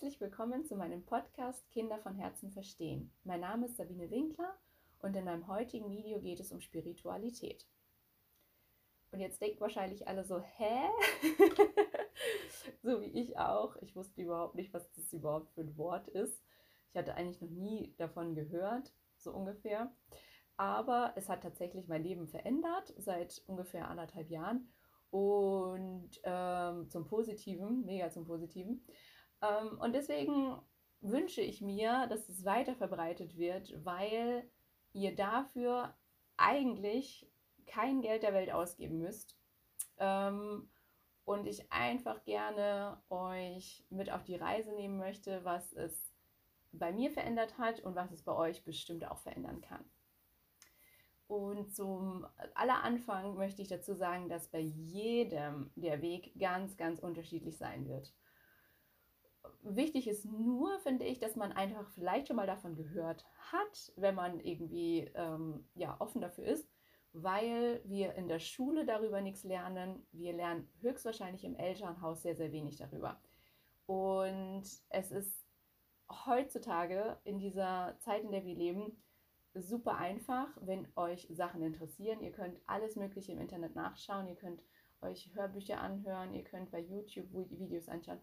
Herzlich willkommen zu meinem Podcast Kinder von Herzen verstehen. Mein Name ist Sabine Winkler und in meinem heutigen Video geht es um Spiritualität. Und jetzt denkt wahrscheinlich alle so, hä? so wie ich auch. Ich wusste überhaupt nicht, was das überhaupt für ein Wort ist. Ich hatte eigentlich noch nie davon gehört, so ungefähr. Aber es hat tatsächlich mein Leben verändert seit ungefähr anderthalb Jahren und ähm, zum Positiven, mega zum Positiven. Ähm, und deswegen wünsche ich mir, dass es weiter verbreitet wird, weil ihr dafür eigentlich kein Geld der Welt ausgeben müsst. Ähm, und ich einfach gerne euch mit auf die Reise nehmen möchte, was es bei mir verändert hat und was es bei euch bestimmt auch verändern kann. Und zum aller Anfang möchte ich dazu sagen, dass bei jedem der Weg ganz, ganz unterschiedlich sein wird. Wichtig ist nur, finde ich, dass man einfach vielleicht schon mal davon gehört hat, wenn man irgendwie ähm, ja, offen dafür ist, weil wir in der Schule darüber nichts lernen. Wir lernen höchstwahrscheinlich im Elternhaus sehr, sehr wenig darüber. Und es ist heutzutage in dieser Zeit, in der wir leben, super einfach, wenn euch Sachen interessieren. Ihr könnt alles Mögliche im Internet nachschauen, ihr könnt euch Hörbücher anhören, ihr könnt bei YouTube Videos anschauen.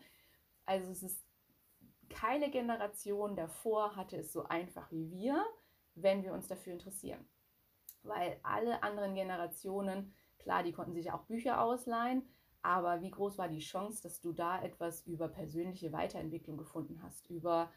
Also es ist keine Generation davor hatte es so einfach wie wir, wenn wir uns dafür interessieren. Weil alle anderen Generationen, klar, die konnten sich auch Bücher ausleihen, aber wie groß war die Chance, dass du da etwas über persönliche Weiterentwicklung gefunden hast, über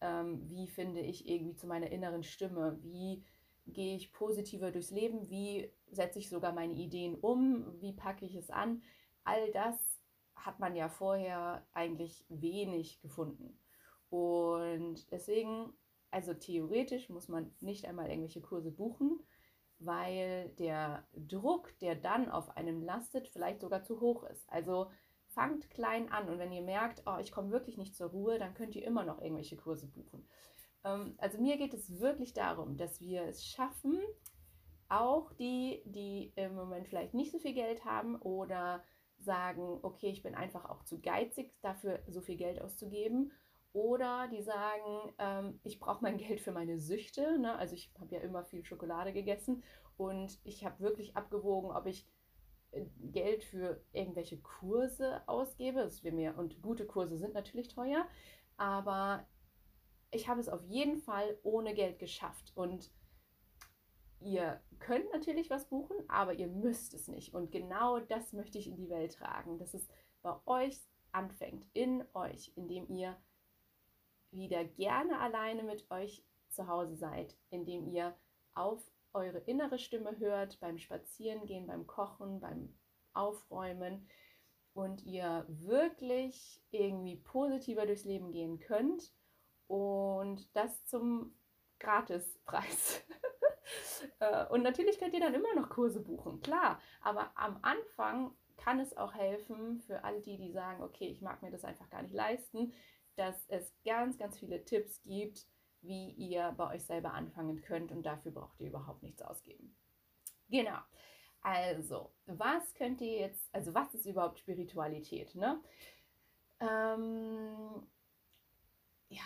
ähm, wie finde ich irgendwie zu meiner inneren Stimme, wie gehe ich positiver durchs Leben, wie setze ich sogar meine Ideen um, wie packe ich es an. All das hat man ja vorher eigentlich wenig gefunden. Und deswegen, also theoretisch muss man nicht einmal irgendwelche Kurse buchen, weil der Druck, der dann auf einem lastet, vielleicht sogar zu hoch ist. Also fangt klein an und wenn ihr merkt, oh, ich komme wirklich nicht zur Ruhe, dann könnt ihr immer noch irgendwelche Kurse buchen. Ähm, also mir geht es wirklich darum, dass wir es schaffen, auch die, die im Moment vielleicht nicht so viel Geld haben oder sagen, okay, ich bin einfach auch zu geizig, dafür so viel Geld auszugeben. Oder die sagen, ähm, ich brauche mein Geld für meine Süchte. Ne? Also ich habe ja immer viel Schokolade gegessen und ich habe wirklich abgewogen, ob ich Geld für irgendwelche Kurse ausgebe. Das mir, und gute Kurse sind natürlich teuer, aber ich habe es auf jeden Fall ohne Geld geschafft. Und ihr könnt natürlich was buchen, aber ihr müsst es nicht. Und genau das möchte ich in die Welt tragen, dass es bei euch anfängt, in euch, indem ihr wieder gerne alleine mit euch zu Hause seid, indem ihr auf eure innere Stimme hört beim Spazierengehen, beim Kochen, beim Aufräumen und ihr wirklich irgendwie positiver durchs Leben gehen könnt und das zum Gratispreis. Äh, und natürlich könnt ihr dann immer noch Kurse buchen, klar, aber am Anfang kann es auch helfen für all die, die sagen, okay, ich mag mir das einfach gar nicht leisten, dass es ganz, ganz viele Tipps gibt, wie ihr bei euch selber anfangen könnt und dafür braucht ihr überhaupt nichts ausgeben. Genau. Also, was könnt ihr jetzt, also was ist überhaupt Spiritualität? Ne? Ähm, ja,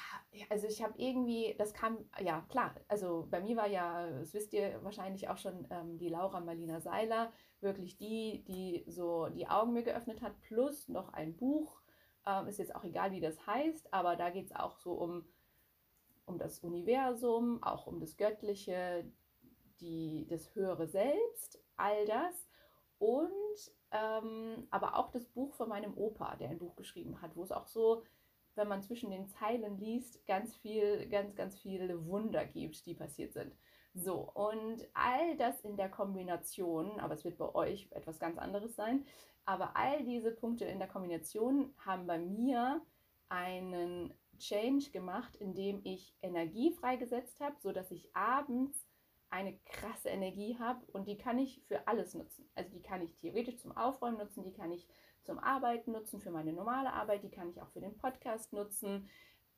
also ich habe irgendwie, das kam, ja klar, also bei mir war ja, das wisst ihr wahrscheinlich auch schon, ähm, die Laura Marlina Seiler, wirklich die, die so die Augen mir geöffnet hat, plus noch ein Buch, ähm, ist jetzt auch egal, wie das heißt, aber da geht es auch so um um das Universum, auch um das Göttliche, die, das höhere Selbst, all das. Und ähm, aber auch das Buch von meinem Opa, der ein Buch geschrieben hat, wo es auch so, wenn man zwischen den Zeilen liest, ganz viel, ganz, ganz viele Wunder gibt, die passiert sind. So, und all das in der Kombination, aber es wird bei euch etwas ganz anderes sein, aber all diese Punkte in der Kombination haben bei mir einen Change gemacht, indem ich Energie freigesetzt habe, sodass ich abends eine krasse Energie habe und die kann ich für alles nutzen. Also die kann ich theoretisch zum Aufräumen nutzen, die kann ich zum Arbeiten nutzen, für meine normale Arbeit, die kann ich auch für den Podcast nutzen.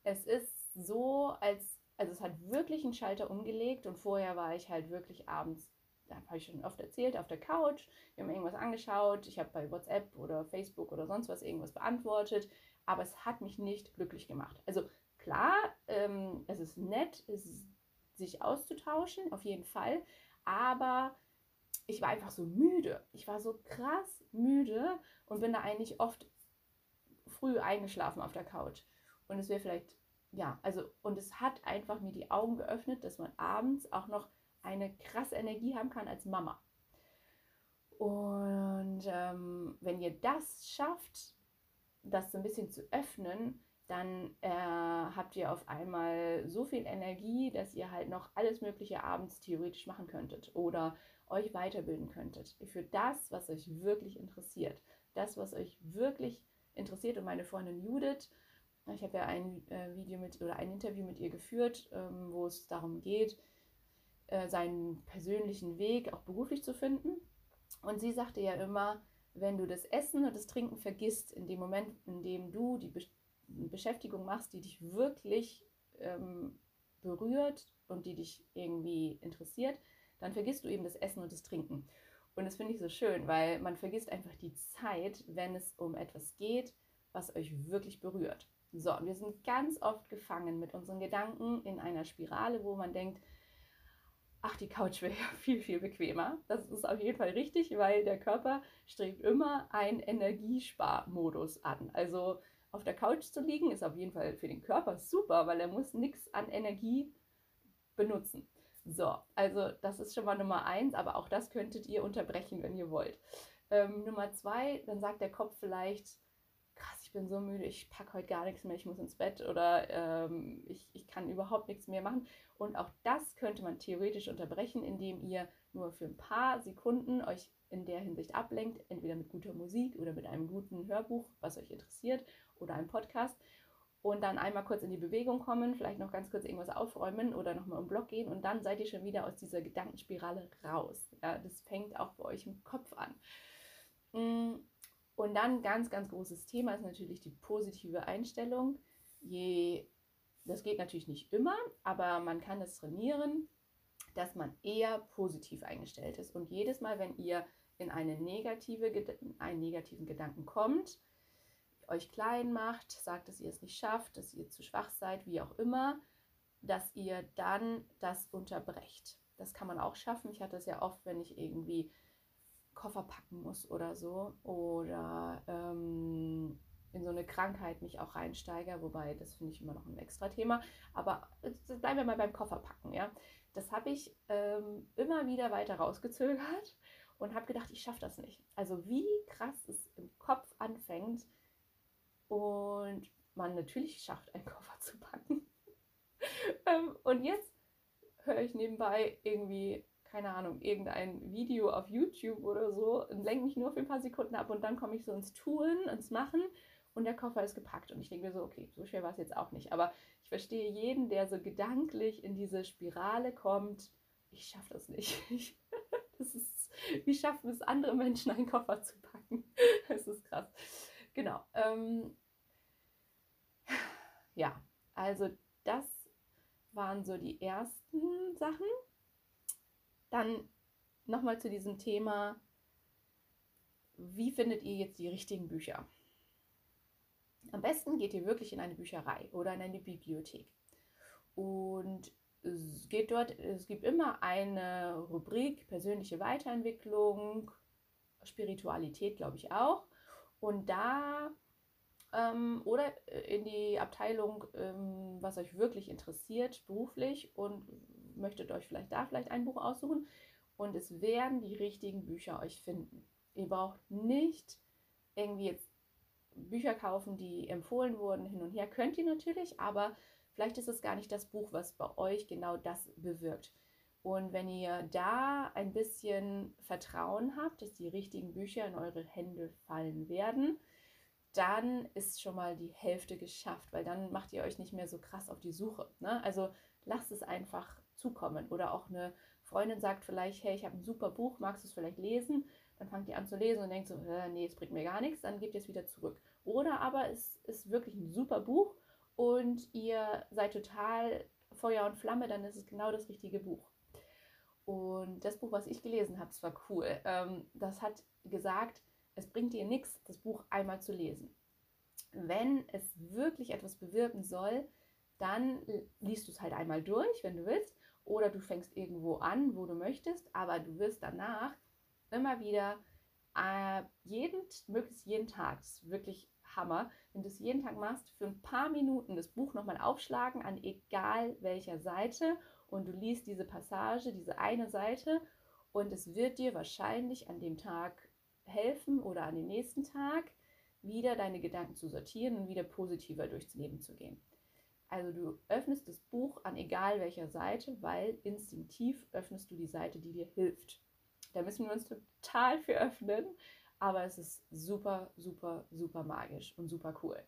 Es ist so, als, also es hat wirklich einen Schalter umgelegt und vorher war ich halt wirklich abends, da habe ich schon oft erzählt, auf der Couch, wir haben irgendwas angeschaut, ich habe bei WhatsApp oder Facebook oder sonst was irgendwas beantwortet aber es hat mich nicht glücklich gemacht. Also klar, ähm, es ist nett, es ist, sich auszutauschen, auf jeden Fall, aber ich war einfach so müde. Ich war so krass müde und bin da eigentlich oft früh eingeschlafen auf der Couch. Und es wäre vielleicht, ja, also, und es hat einfach mir die Augen geöffnet, dass man abends auch noch eine krasse Energie haben kann als Mama. Und ähm, wenn ihr das schafft, das so ein bisschen zu öffnen, dann äh, habt ihr auf einmal so viel Energie, dass ihr halt noch alles Mögliche abends theoretisch machen könntet oder euch weiterbilden könntet. Für das, was euch wirklich interessiert. Das, was euch wirklich interessiert. Und meine Freundin Judith, ich habe ja ein äh, Video mit oder ein Interview mit ihr geführt, ähm, wo es darum geht, äh, seinen persönlichen Weg auch beruflich zu finden. Und sie sagte ja immer, wenn du das Essen und das Trinken vergisst, in dem Moment, in dem du die Be Beschäftigung machst, die dich wirklich ähm, berührt und die dich irgendwie interessiert, dann vergisst du eben das Essen und das Trinken. Und das finde ich so schön, weil man vergisst einfach die Zeit, wenn es um etwas geht, was euch wirklich berührt. So, und wir sind ganz oft gefangen mit unseren Gedanken in einer Spirale, wo man denkt, ach, die Couch wäre ja viel, viel bequemer. Das ist auf jeden Fall richtig, weil der Körper strebt immer einen Energiesparmodus an. Also auf der Couch zu liegen ist auf jeden Fall für den Körper super, weil er muss nichts an Energie benutzen. So, also das ist schon mal Nummer eins, aber auch das könntet ihr unterbrechen, wenn ihr wollt. Ähm, Nummer zwei, dann sagt der Kopf vielleicht, krass, ich bin so müde, ich packe heute gar nichts mehr, ich muss ins Bett oder ähm, ich, ich kann überhaupt nichts mehr machen. Und auch das könnte man theoretisch unterbrechen, indem ihr nur für ein paar Sekunden euch in der Hinsicht ablenkt, entweder mit guter Musik oder mit einem guten Hörbuch, was euch interessiert, oder einem Podcast und dann einmal kurz in die Bewegung kommen, vielleicht noch ganz kurz irgendwas aufräumen oder nochmal im Block gehen und dann seid ihr schon wieder aus dieser Gedankenspirale raus. Ja, das fängt auch bei euch im Kopf an. Mm, und dann ganz, ganz großes Thema ist natürlich die positive Einstellung. Je, das geht natürlich nicht immer, aber man kann es trainieren, dass man eher positiv eingestellt ist. Und jedes Mal, wenn ihr in eine negative, einen negativen Gedanken kommt, euch klein macht, sagt, dass ihr es nicht schafft, dass ihr zu schwach seid, wie auch immer, dass ihr dann das unterbrecht. Das kann man auch schaffen. Ich hatte es ja oft, wenn ich irgendwie Koffer packen muss oder so oder ähm, in so eine Krankheit mich auch reinsteige, wobei das finde ich immer noch ein extra Thema. Aber bleiben wir mal beim Kofferpacken, ja. Das habe ich ähm, immer wieder weiter rausgezögert und habe gedacht, ich schaffe das nicht. Also wie krass es im Kopf anfängt, und man natürlich schafft, einen Koffer zu packen. ähm, und jetzt höre ich nebenbei irgendwie, keine Ahnung, irgendein Video auf YouTube oder so und lenke mich nur für ein paar Sekunden ab und dann komme ich so ins Tun, ins Machen und der Koffer ist gepackt. Und ich denke mir so, okay, so schwer war es jetzt auch nicht. Aber ich verstehe jeden, der so gedanklich in diese Spirale kommt, ich schaffe das nicht. das ist, wie schaffen es andere Menschen, einen Koffer zu packen? das ist krass. Genau. Ähm, ja, also das waren so die ersten Sachen. Dann nochmal zu diesem Thema, wie findet ihr jetzt die richtigen Bücher? Am besten geht ihr wirklich in eine Bücherei oder in eine Bibliothek. Und es geht dort, es gibt immer eine Rubrik persönliche Weiterentwicklung, Spiritualität, glaube ich auch. Und da ähm, oder äh, in die Abteilung, ähm, was euch wirklich interessiert beruflich und möchtet euch vielleicht da vielleicht ein Buch aussuchen und es werden die richtigen Bücher euch finden. Ihr braucht nicht irgendwie jetzt Bücher kaufen, die empfohlen wurden, hin und her. Könnt ihr natürlich, aber vielleicht ist es gar nicht das Buch, was bei euch genau das bewirkt. Und wenn ihr da ein bisschen Vertrauen habt, dass die richtigen Bücher in eure Hände fallen werden, dann ist schon mal die Hälfte geschafft, weil dann macht ihr euch nicht mehr so krass auf die Suche. Ne? Also lasst es einfach zukommen. Oder auch eine Freundin sagt vielleicht, hey, ich habe ein super Buch, magst du es vielleicht lesen? Dann fangt ihr an zu lesen und denkt so, äh, nee, es bringt mir gar nichts, dann gebt ihr es wieder zurück. Oder aber es ist wirklich ein super Buch und ihr seid total Feuer und Flamme, dann ist es genau das richtige Buch. Und das Buch, was ich gelesen habe, war cool. Ähm, das hat gesagt, es bringt dir nichts, das Buch einmal zu lesen. wenn es wirklich etwas bewirken soll, dann liest du es halt einmal durch, wenn du willst, oder du fängst irgendwo an, wo du möchtest, aber du wirst danach immer wieder äh, jeden, möglichst jeden Tag, das ist wirklich Hammer, wenn du es jeden Tag machst, für ein paar Minuten das Buch nochmal aufschlagen an egal welcher Seite und du liest diese Passage, diese eine Seite und es wird dir wahrscheinlich an dem Tag helfen oder an dem nächsten Tag wieder deine Gedanken zu sortieren und wieder positiver durchs Leben zu gehen. Also du öffnest das Buch an egal welcher Seite, weil instinktiv öffnest du die Seite, die dir hilft. Da müssen wir uns total für öffnen, aber es ist super, super, super magisch und super cool.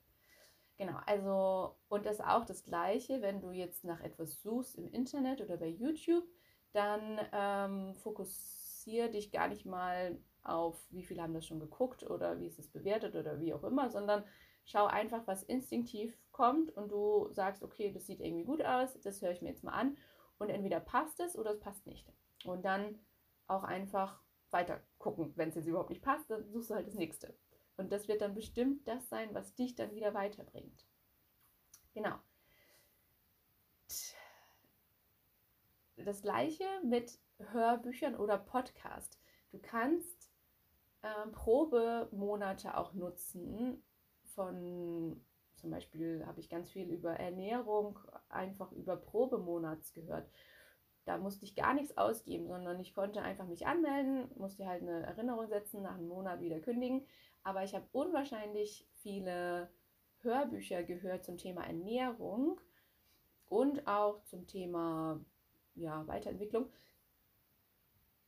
Genau, also und das ist auch das Gleiche, wenn du jetzt nach etwas suchst im Internet oder bei YouTube, dann ähm, fokussiere dich gar nicht mal auf, wie viele haben das schon geguckt oder wie ist es bewertet oder wie auch immer, sondern schau einfach, was instinktiv kommt und du sagst, okay, das sieht irgendwie gut aus, das höre ich mir jetzt mal an und entweder passt es oder es passt nicht. Und dann auch einfach weiter gucken. Wenn es jetzt überhaupt nicht passt, dann suchst du halt das nächste. Und das wird dann bestimmt das sein, was dich dann wieder weiterbringt. Genau. Das gleiche mit Hörbüchern oder Podcast. Du kannst äh, Probemonate auch nutzen. Von zum Beispiel habe ich ganz viel über Ernährung einfach über Probemonats gehört da musste ich gar nichts ausgeben, sondern ich konnte einfach mich anmelden, musste halt eine Erinnerung setzen, nach einem Monat wieder kündigen. Aber ich habe unwahrscheinlich viele Hörbücher gehört zum Thema Ernährung und auch zum Thema ja, Weiterentwicklung.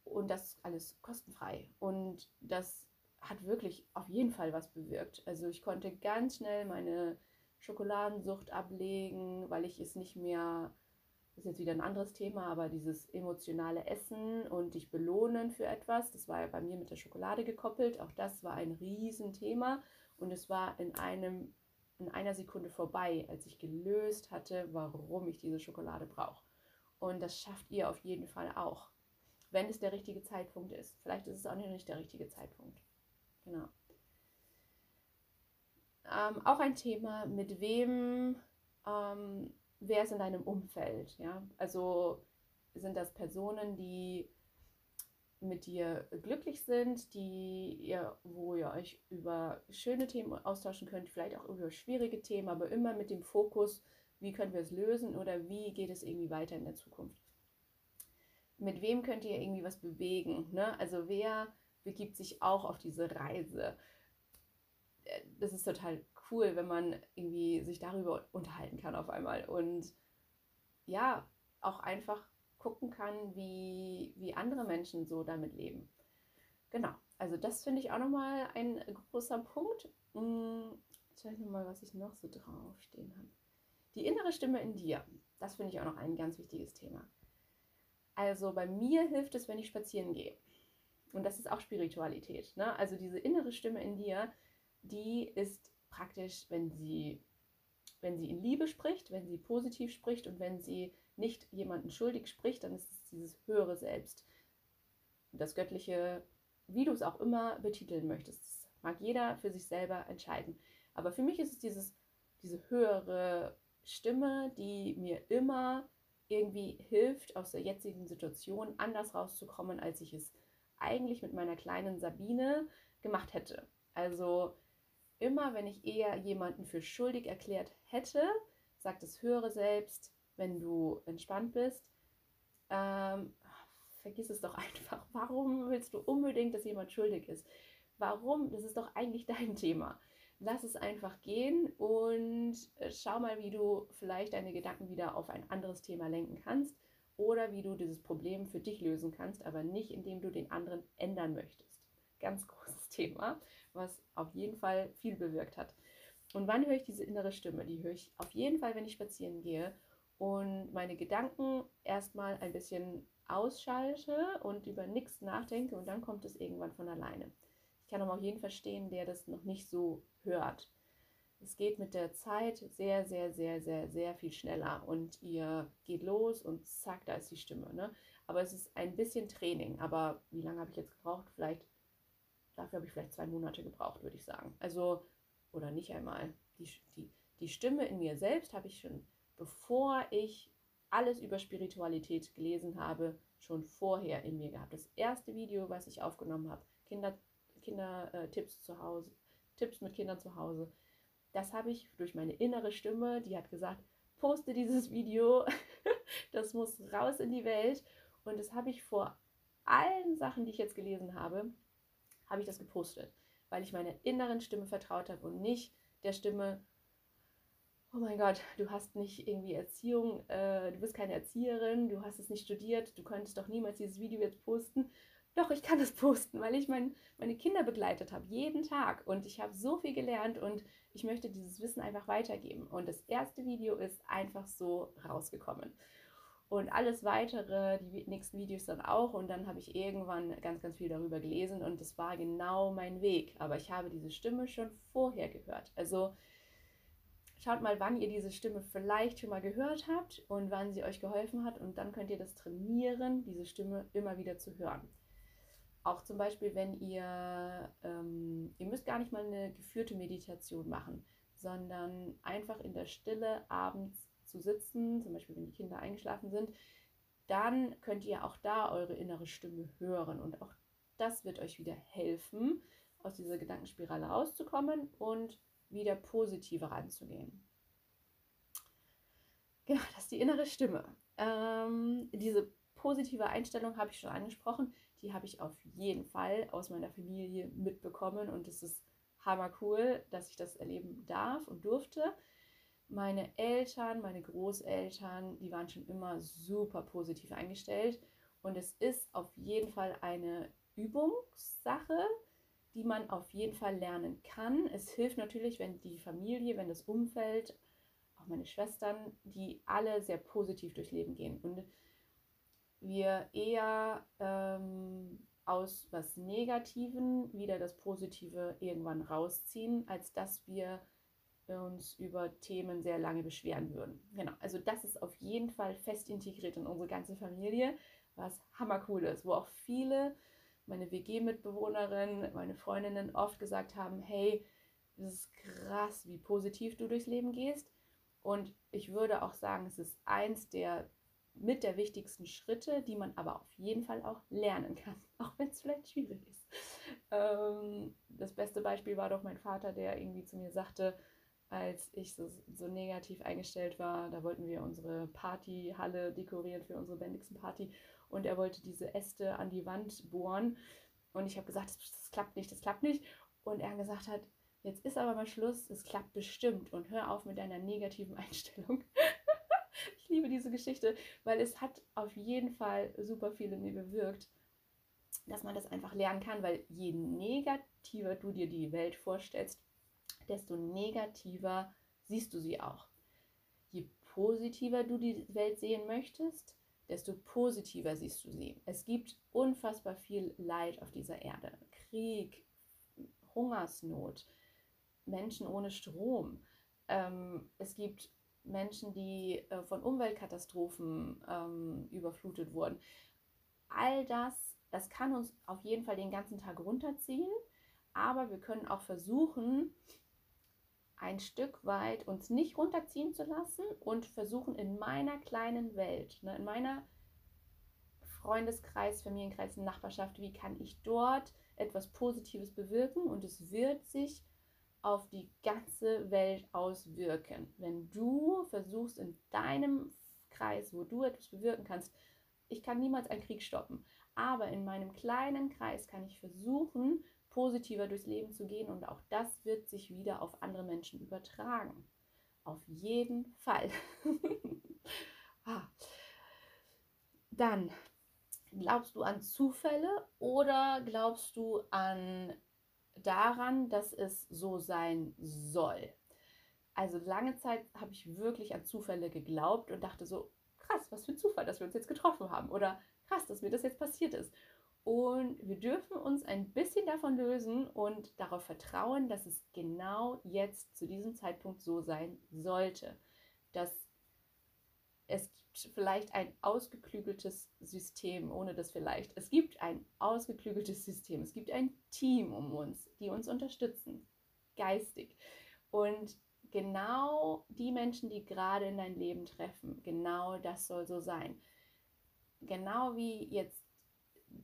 Und das alles kostenfrei. Und das hat wirklich auf jeden Fall was bewirkt. Also ich konnte ganz schnell meine Schokoladensucht ablegen, weil ich es nicht mehr ist jetzt wieder ein anderes Thema, aber dieses emotionale Essen und dich belohnen für etwas, das war ja bei mir mit der Schokolade gekoppelt. Auch das war ein Riesenthema und es war in einem in einer Sekunde vorbei, als ich gelöst hatte, warum ich diese Schokolade brauche. Und das schafft ihr auf jeden Fall auch, wenn es der richtige Zeitpunkt ist. Vielleicht ist es auch nicht der richtige Zeitpunkt. Genau. Ähm, auch ein Thema, mit wem ähm, wer ist in deinem Umfeld? Ja? Also sind das Personen, die mit dir glücklich sind, die ihr, wo ihr euch über schöne Themen austauschen könnt, vielleicht auch über schwierige Themen, aber immer mit dem Fokus, wie können wir es lösen oder wie geht es irgendwie weiter in der Zukunft. Mit wem könnt ihr irgendwie was bewegen? Ne? Also wer begibt sich auch auf diese Reise? Äh, das ist total cool, wenn man irgendwie sich darüber unterhalten kann auf einmal und ja, auch einfach gucken kann, wie, wie andere Menschen so damit leben. Genau, also das finde ich auch nochmal ein großer Punkt. Hm, schau ich nochmal, was ich noch so draufstehen habe. Die innere Stimme in dir, das finde ich auch noch ein ganz wichtiges Thema. Also bei mir hilft es, wenn ich spazieren gehe. Und das ist auch Spiritualität. Ne? Also diese innere Stimme in dir, die ist praktisch, wenn sie, wenn sie in Liebe spricht, wenn sie positiv spricht und wenn sie nicht jemanden schuldig spricht, dann ist es dieses höhere Selbst. Das göttliche, wie du es auch immer betiteln möchtest. Das mag jeder für sich selber entscheiden. Aber für mich ist es dieses, diese höhere Stimme, die mir immer irgendwie hilft, aus der jetzigen Situation anders rauszukommen, als ich es eigentlich mit meiner kleinen Sabine gemacht hätte. Also immer, wenn ich eher jemanden für schuldig erklärt hätte, sagt das höhere Selbst, wenn du entspannt bist, ähm, vergiss es doch einfach. Warum willst du unbedingt, dass jemand schuldig ist? Warum? Das ist doch eigentlich dein Thema. Lass es einfach gehen und äh, schau mal, wie du vielleicht deine Gedanken wieder auf ein anderes Thema lenken kannst oder wie du dieses Problem für dich lösen kannst, aber nicht indem du den anderen ändern möchtest. Ganz großes Thema was auf jeden Fall viel bewirkt hat. Und wann höre ich diese innere Stimme? Die höre ich auf jeden Fall, wenn ich spazieren gehe und meine Gedanken erstmal ein bisschen ausschalte und über nichts nachdenke und dann kommt es irgendwann von alleine. Ich kann aber auch jeden verstehen, der das noch nicht so hört. Es geht mit der Zeit sehr, sehr, sehr, sehr, sehr viel schneller und ihr geht los und zack, da ist die Stimme. Ne? Aber es ist ein bisschen Training. Aber wie lange habe ich jetzt gebraucht? Vielleicht Dafür habe ich vielleicht zwei Monate gebraucht, würde ich sagen. Also, oder nicht einmal. die, die, die Stimme in mir selbst habe ich schon, bevor ich alles über Spiritualität gelesen habe, schon vorher in mir gehabt. Das erste Video, was ich aufgenommen habe, Kinder, Kindertipps äh, zu Hause, Tipps mit Kindern zu Hause, das habe ich durch meine innere Stimme, die hat gesagt, poste dieses Video, das muss raus in die Welt. Und das habe ich vor allen Sachen, die ich jetzt gelesen habe, habe ich das gepostet, weil ich meiner inneren Stimme vertraut habe und nicht der Stimme, oh mein Gott, du hast nicht irgendwie Erziehung, äh, du bist keine Erzieherin, du hast es nicht studiert, du könntest doch niemals dieses Video jetzt posten. Doch, ich kann es posten, weil ich mein, meine Kinder begleitet habe, jeden Tag. Und ich habe so viel gelernt und ich möchte dieses Wissen einfach weitergeben. Und das erste Video ist einfach so rausgekommen. Und alles weitere, die nächsten Videos dann auch. Und dann habe ich irgendwann ganz, ganz viel darüber gelesen und das war genau mein Weg. Aber ich habe diese Stimme schon vorher gehört. Also schaut mal, wann ihr diese Stimme vielleicht schon mal gehört habt und wann sie euch geholfen hat. Und dann könnt ihr das trainieren, diese Stimme immer wieder zu hören. Auch zum Beispiel, wenn ihr, ähm, ihr müsst gar nicht mal eine geführte Meditation machen, sondern einfach in der Stille abends zu sitzen, zum Beispiel wenn die Kinder eingeschlafen sind, dann könnt ihr auch da eure innere Stimme hören. Und auch das wird euch wieder helfen, aus dieser Gedankenspirale rauszukommen und wieder positiver ranzugehen. Genau, das ist die innere Stimme. Ähm, diese positive Einstellung habe ich schon angesprochen. Die habe ich auf jeden Fall aus meiner Familie mitbekommen und es ist hammer cool, dass ich das erleben darf und durfte. Meine Eltern, meine Großeltern, die waren schon immer super positiv eingestellt und es ist auf jeden Fall eine Übungssache, die man auf jeden Fall lernen kann. Es hilft natürlich, wenn die Familie, wenn das Umfeld, auch meine Schwestern, die alle sehr positiv durchs Leben gehen. Und wir eher ähm, aus was Negativen wieder das Positive irgendwann rausziehen, als dass wir uns über Themen sehr lange beschweren würden. Genau, also das ist auf jeden Fall fest integriert in unsere ganze Familie, was hammercool ist, wo auch viele, meine WG-Mitbewohnerinnen, meine Freundinnen oft gesagt haben, hey, das ist krass, wie positiv du durchs Leben gehst. Und ich würde auch sagen, es ist eins der mit der wichtigsten Schritte, die man aber auf jeden Fall auch lernen kann, auch wenn es vielleicht schwierig ist. Ähm, das beste Beispiel war doch mein Vater, der irgendwie zu mir sagte, als ich so, so negativ eingestellt war, da wollten wir unsere Partyhalle dekorieren für unsere Bendixen Party und er wollte diese Äste an die Wand bohren. Und ich habe gesagt, das, das klappt nicht, das klappt nicht. Und er gesagt hat, jetzt ist aber mal Schluss, es klappt bestimmt. Und hör auf mit deiner negativen Einstellung. ich liebe diese Geschichte, weil es hat auf jeden Fall super viel in mir bewirkt, dass man das einfach lernen kann, weil je negativer du dir die Welt vorstellst, desto negativer siehst du sie auch. Je positiver du die Welt sehen möchtest, desto positiver siehst du sie. Es gibt unfassbar viel Leid auf dieser Erde. Krieg, Hungersnot, Menschen ohne Strom. Ähm, es gibt Menschen, die äh, von Umweltkatastrophen ähm, überflutet wurden. All das, das kann uns auf jeden Fall den ganzen Tag runterziehen, aber wir können auch versuchen, ein Stück weit uns nicht runterziehen zu lassen und versuchen in meiner kleinen Welt, ne, in meiner Freundeskreis, Familienkreis, Nachbarschaft, wie kann ich dort etwas Positives bewirken und es wird sich auf die ganze Welt auswirken. Wenn du versuchst in deinem Kreis, wo du etwas bewirken kannst, ich kann niemals einen Krieg stoppen, aber in meinem kleinen Kreis kann ich versuchen, positiver durchs Leben zu gehen und auch das wird sich wieder auf andere Menschen übertragen. Auf jeden Fall. ah. Dann, glaubst du an Zufälle oder glaubst du an daran, dass es so sein soll. Also lange Zeit habe ich wirklich an Zufälle geglaubt und dachte so, krass, was für ein Zufall, dass wir uns jetzt getroffen haben. Oder krass, dass mir das jetzt passiert ist. Und wir dürfen uns ein bisschen davon lösen und darauf vertrauen, dass es genau jetzt zu diesem Zeitpunkt so sein sollte. Dass es vielleicht ein ausgeklügeltes System, ohne das vielleicht. Es gibt ein ausgeklügeltes System. Es gibt ein Team um uns, die uns unterstützen, geistig. Und genau die Menschen, die gerade in dein Leben treffen, genau das soll so sein. Genau wie jetzt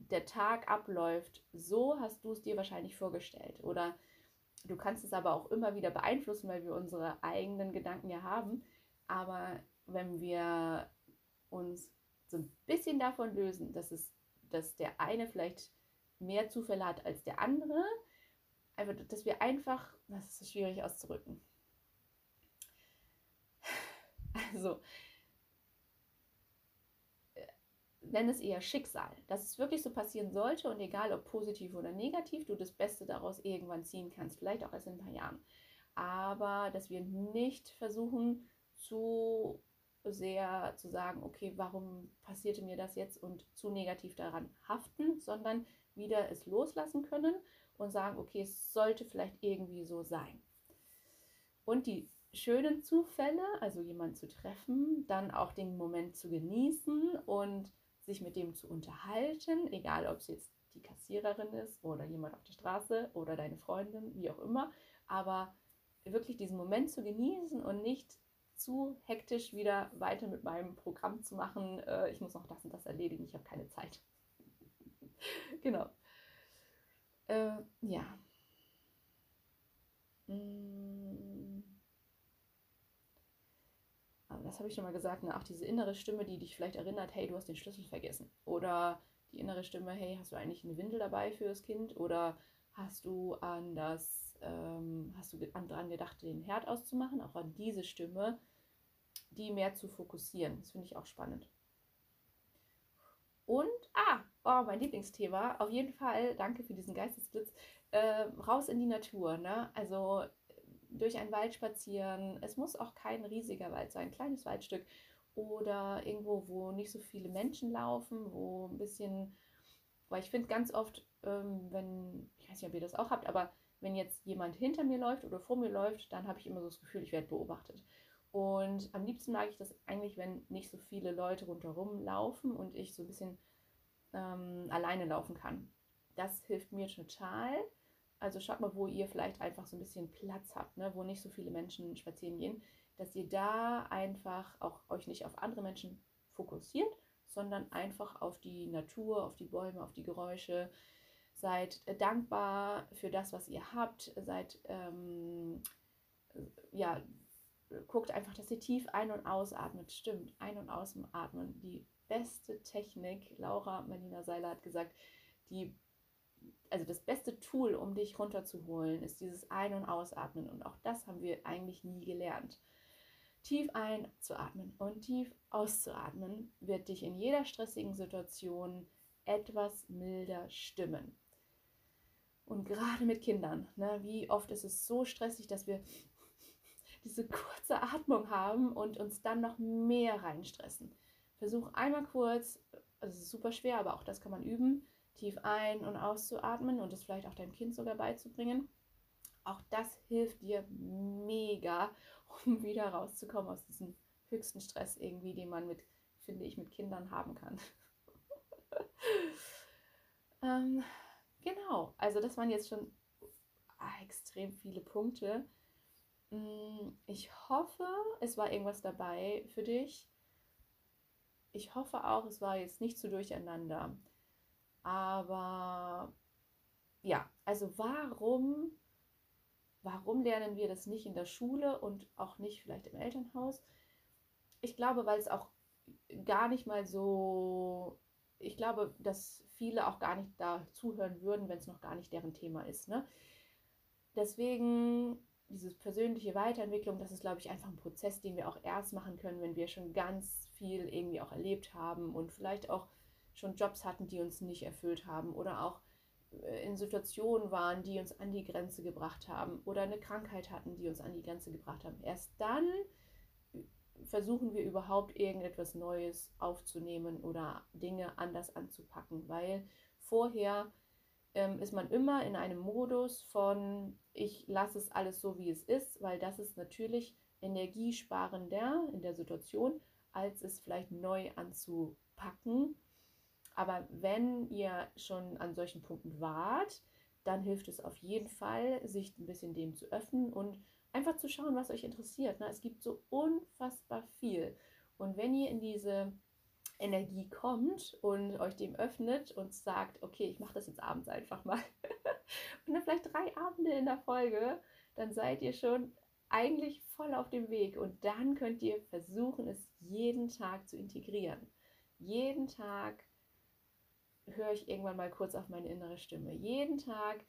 der Tag abläuft, so hast du es dir wahrscheinlich vorgestellt. Oder du kannst es aber auch immer wieder beeinflussen, weil wir unsere eigenen Gedanken ja haben. Aber wenn wir uns so ein bisschen davon lösen, dass es, dass der eine vielleicht mehr Zufälle hat als der andere, einfach, dass wir einfach, das ist schwierig auszurücken. Also, äh, nenne es eher Schicksal, dass es wirklich so passieren sollte und egal ob positiv oder negativ, du das Beste daraus irgendwann ziehen kannst, vielleicht auch erst in ein paar Jahren. Aber dass wir nicht versuchen, zu sehr zu sagen, okay, warum passierte mir das jetzt und zu negativ daran haften, sondern wieder es loslassen können und sagen, okay, es sollte vielleicht irgendwie so sein. Und die schönen Zufälle, also jemanden zu treffen, dann auch den Moment zu genießen und sich mit dem zu unterhalten, egal ob es jetzt die Kassiererin ist oder jemand auf der Straße oder deine Freundin, wie auch immer, aber wirklich diesen Moment zu genießen und nicht zu hektisch wieder weiter mit meinem Programm zu machen. Äh, ich muss noch das und das erledigen, ich habe keine Zeit. genau. Äh, ja. Mm. Aber das habe ich schon mal gesagt. Ne? Auch diese innere Stimme, die dich vielleicht erinnert, hey, du hast den Schlüssel vergessen. Oder die innere Stimme, hey, hast du eigentlich eine Windel dabei für das Kind? Oder hast du an das, ähm, hast du daran gedacht, den Herd auszumachen? Auch an diese Stimme, die mehr zu fokussieren. Das finde ich auch spannend. Und, ah, oh, mein Lieblingsthema, auf jeden Fall, danke für diesen Geistesblitz, äh, raus in die Natur. Ne? Also durch einen Wald spazieren. Es muss auch kein riesiger Wald sein, ein kleines Waldstück oder irgendwo, wo nicht so viele Menschen laufen, wo ein bisschen, weil ich finde ganz oft, ähm, wenn, ich weiß nicht, ob ihr das auch habt, aber wenn jetzt jemand hinter mir läuft oder vor mir läuft, dann habe ich immer so das Gefühl, ich werde beobachtet. Und am liebsten mag ich das eigentlich, wenn nicht so viele Leute rundherum laufen und ich so ein bisschen ähm, alleine laufen kann. Das hilft mir total. Also schaut mal, wo ihr vielleicht einfach so ein bisschen Platz habt, ne? wo nicht so viele Menschen spazieren gehen, dass ihr da einfach auch euch nicht auf andere Menschen fokussiert, sondern einfach auf die Natur, auf die Bäume, auf die Geräusche. Seid dankbar für das, was ihr habt. Seid, ähm, ja, guckt einfach, dass ihr tief ein- und ausatmet. Stimmt, ein- und ausatmen. Die beste Technik, Laura Marlina Seiler hat gesagt, die also das beste Tool, um dich runterzuholen, ist dieses Ein- und Ausatmen. Und auch das haben wir eigentlich nie gelernt. Tief einzuatmen und tief auszuatmen wird dich in jeder stressigen Situation etwas milder stimmen. Und gerade mit Kindern, ne, wie oft ist es so stressig, dass wir diese kurze Atmung haben und uns dann noch mehr reinstressen. Versuch einmal kurz, es ist super schwer, aber auch das kann man üben, tief ein- und auszuatmen und es vielleicht auch deinem Kind sogar beizubringen. Auch das hilft dir mega, um wieder rauszukommen aus diesem höchsten Stress irgendwie, den man mit, finde ich, mit Kindern haben kann. ähm, genau, also das waren jetzt schon extrem viele Punkte. Mm, ich hoffe, es war irgendwas dabei für dich. Ich hoffe auch, es war jetzt nicht zu durcheinander. Aber ja, also warum, warum lernen wir das nicht in der Schule und auch nicht vielleicht im Elternhaus? Ich glaube, weil es auch gar nicht mal so, ich glaube, dass viele auch gar nicht da zuhören würden, wenn es noch gar nicht deren Thema ist. Ne? Deswegen diese persönliche Weiterentwicklung, das ist, glaube ich, einfach ein Prozess, den wir auch erst machen können, wenn wir schon ganz viel irgendwie auch erlebt haben und vielleicht auch schon Jobs hatten, die uns nicht erfüllt haben oder auch äh, in Situationen waren, die uns an die Grenze gebracht haben oder eine Krankheit hatten, die uns an die Grenze gebracht haben. Erst dann äh, versuchen wir überhaupt irgendetwas Neues aufzunehmen oder Dinge anders anzupacken, weil vorher ähm, ist man immer in einem Modus von, ich lasse es alles so, wie es ist, weil das ist natürlich energiesparender in der Situation, als es vielleicht neu anzupacken aber wenn ihr schon an solchen Punkten wart, dann hilft es auf jeden Fall, sich ein bisschen dem zu öffnen und einfach zu schauen, was euch interessiert. Ne? Es gibt so unfassbar viel. Und wenn ihr in diese Energie kommt und euch dem öffnet und sagt, okay, ich mache das jetzt abends einfach mal und dann vielleicht drei Abende in der Folge, dann seid ihr schon eigentlich voll auf dem Weg und dann könnt ihr versuchen, es jeden Tag zu integrieren. Jeden Tag höre ich irgendwann mal kurz auf meine innere Stimme. Jeden Tag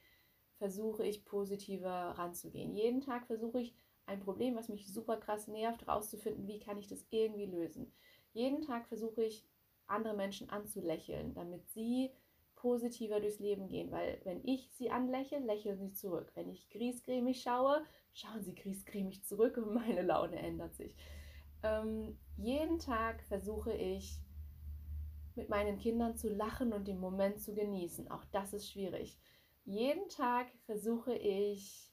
versuche ich positiver ranzugehen. Jeden Tag versuche ich ein Problem, was mich super krass nervt, rauszufinden, wie kann ich das irgendwie lösen. Jeden Tag versuche ich andere Menschen anzulächeln, damit sie positiver durchs Leben gehen, weil wenn ich sie anlächle, lächeln sie zurück. Wenn ich griesgrämig schaue, schauen sie griesgrämig zurück und meine Laune ändert sich. Ähm, jeden Tag versuche ich mit meinen Kindern zu lachen und den Moment zu genießen. Auch das ist schwierig. Jeden Tag versuche ich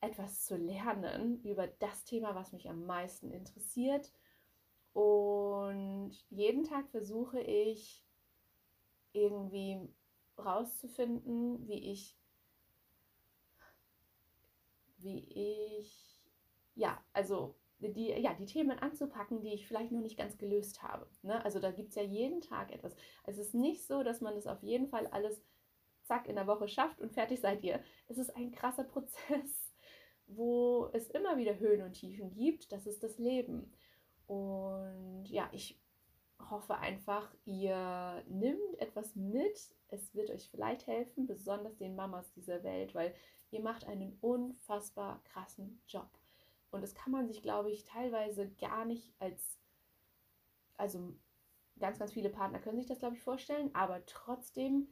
etwas zu lernen über das Thema, was mich am meisten interessiert. Und jeden Tag versuche ich irgendwie rauszufinden, wie ich, wie ich, ja, also die, ja, die Themen anzupacken, die ich vielleicht noch nicht ganz gelöst habe. Ne? Also da gibt es ja jeden Tag etwas. Es ist nicht so, dass man das auf jeden Fall alles zack in der Woche schafft und fertig seid ihr. Es ist ein krasser Prozess, wo es immer wieder Höhen und Tiefen gibt. Das ist das Leben. Und ja, ich hoffe einfach, ihr nimmt etwas mit. Es wird euch vielleicht helfen, besonders den Mamas dieser Welt, weil ihr macht einen unfassbar krassen Job. Und das kann man sich, glaube ich, teilweise gar nicht als, also ganz, ganz viele Partner können sich das, glaube ich, vorstellen, aber trotzdem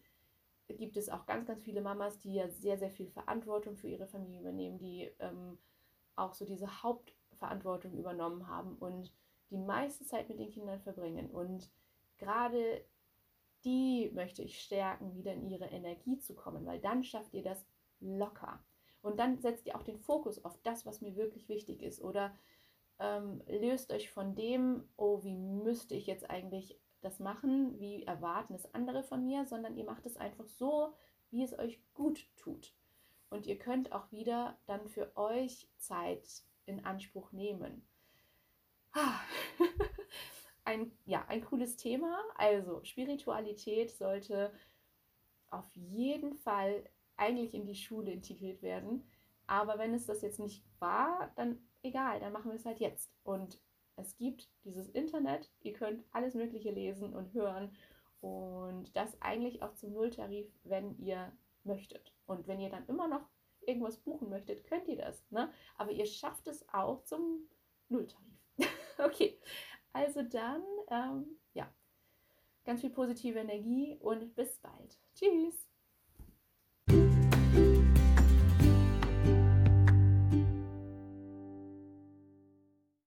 gibt es auch ganz, ganz viele Mamas, die ja sehr, sehr viel Verantwortung für ihre Familie übernehmen, die ähm, auch so diese Hauptverantwortung übernommen haben und die meiste Zeit mit den Kindern verbringen. Und gerade die möchte ich stärken, wieder in ihre Energie zu kommen, weil dann schafft ihr das locker. Und dann setzt ihr auch den Fokus auf das, was mir wirklich wichtig ist. Oder ähm, löst euch von dem, oh, wie müsste ich jetzt eigentlich das machen, wie erwarten es andere von mir, sondern ihr macht es einfach so, wie es euch gut tut. Und ihr könnt auch wieder dann für euch Zeit in Anspruch nehmen. ein, ja, ein cooles Thema. Also Spiritualität sollte auf jeden Fall eigentlich in die Schule integriert werden. Aber wenn es das jetzt nicht war, dann egal, dann machen wir es halt jetzt. Und es gibt dieses Internet, ihr könnt alles Mögliche lesen und hören und das eigentlich auch zum Nulltarif, wenn ihr möchtet. Und wenn ihr dann immer noch irgendwas buchen möchtet, könnt ihr das. Ne? Aber ihr schafft es auch zum Nulltarif. okay, also dann, ähm, ja, ganz viel positive Energie und bis bald. Tschüss.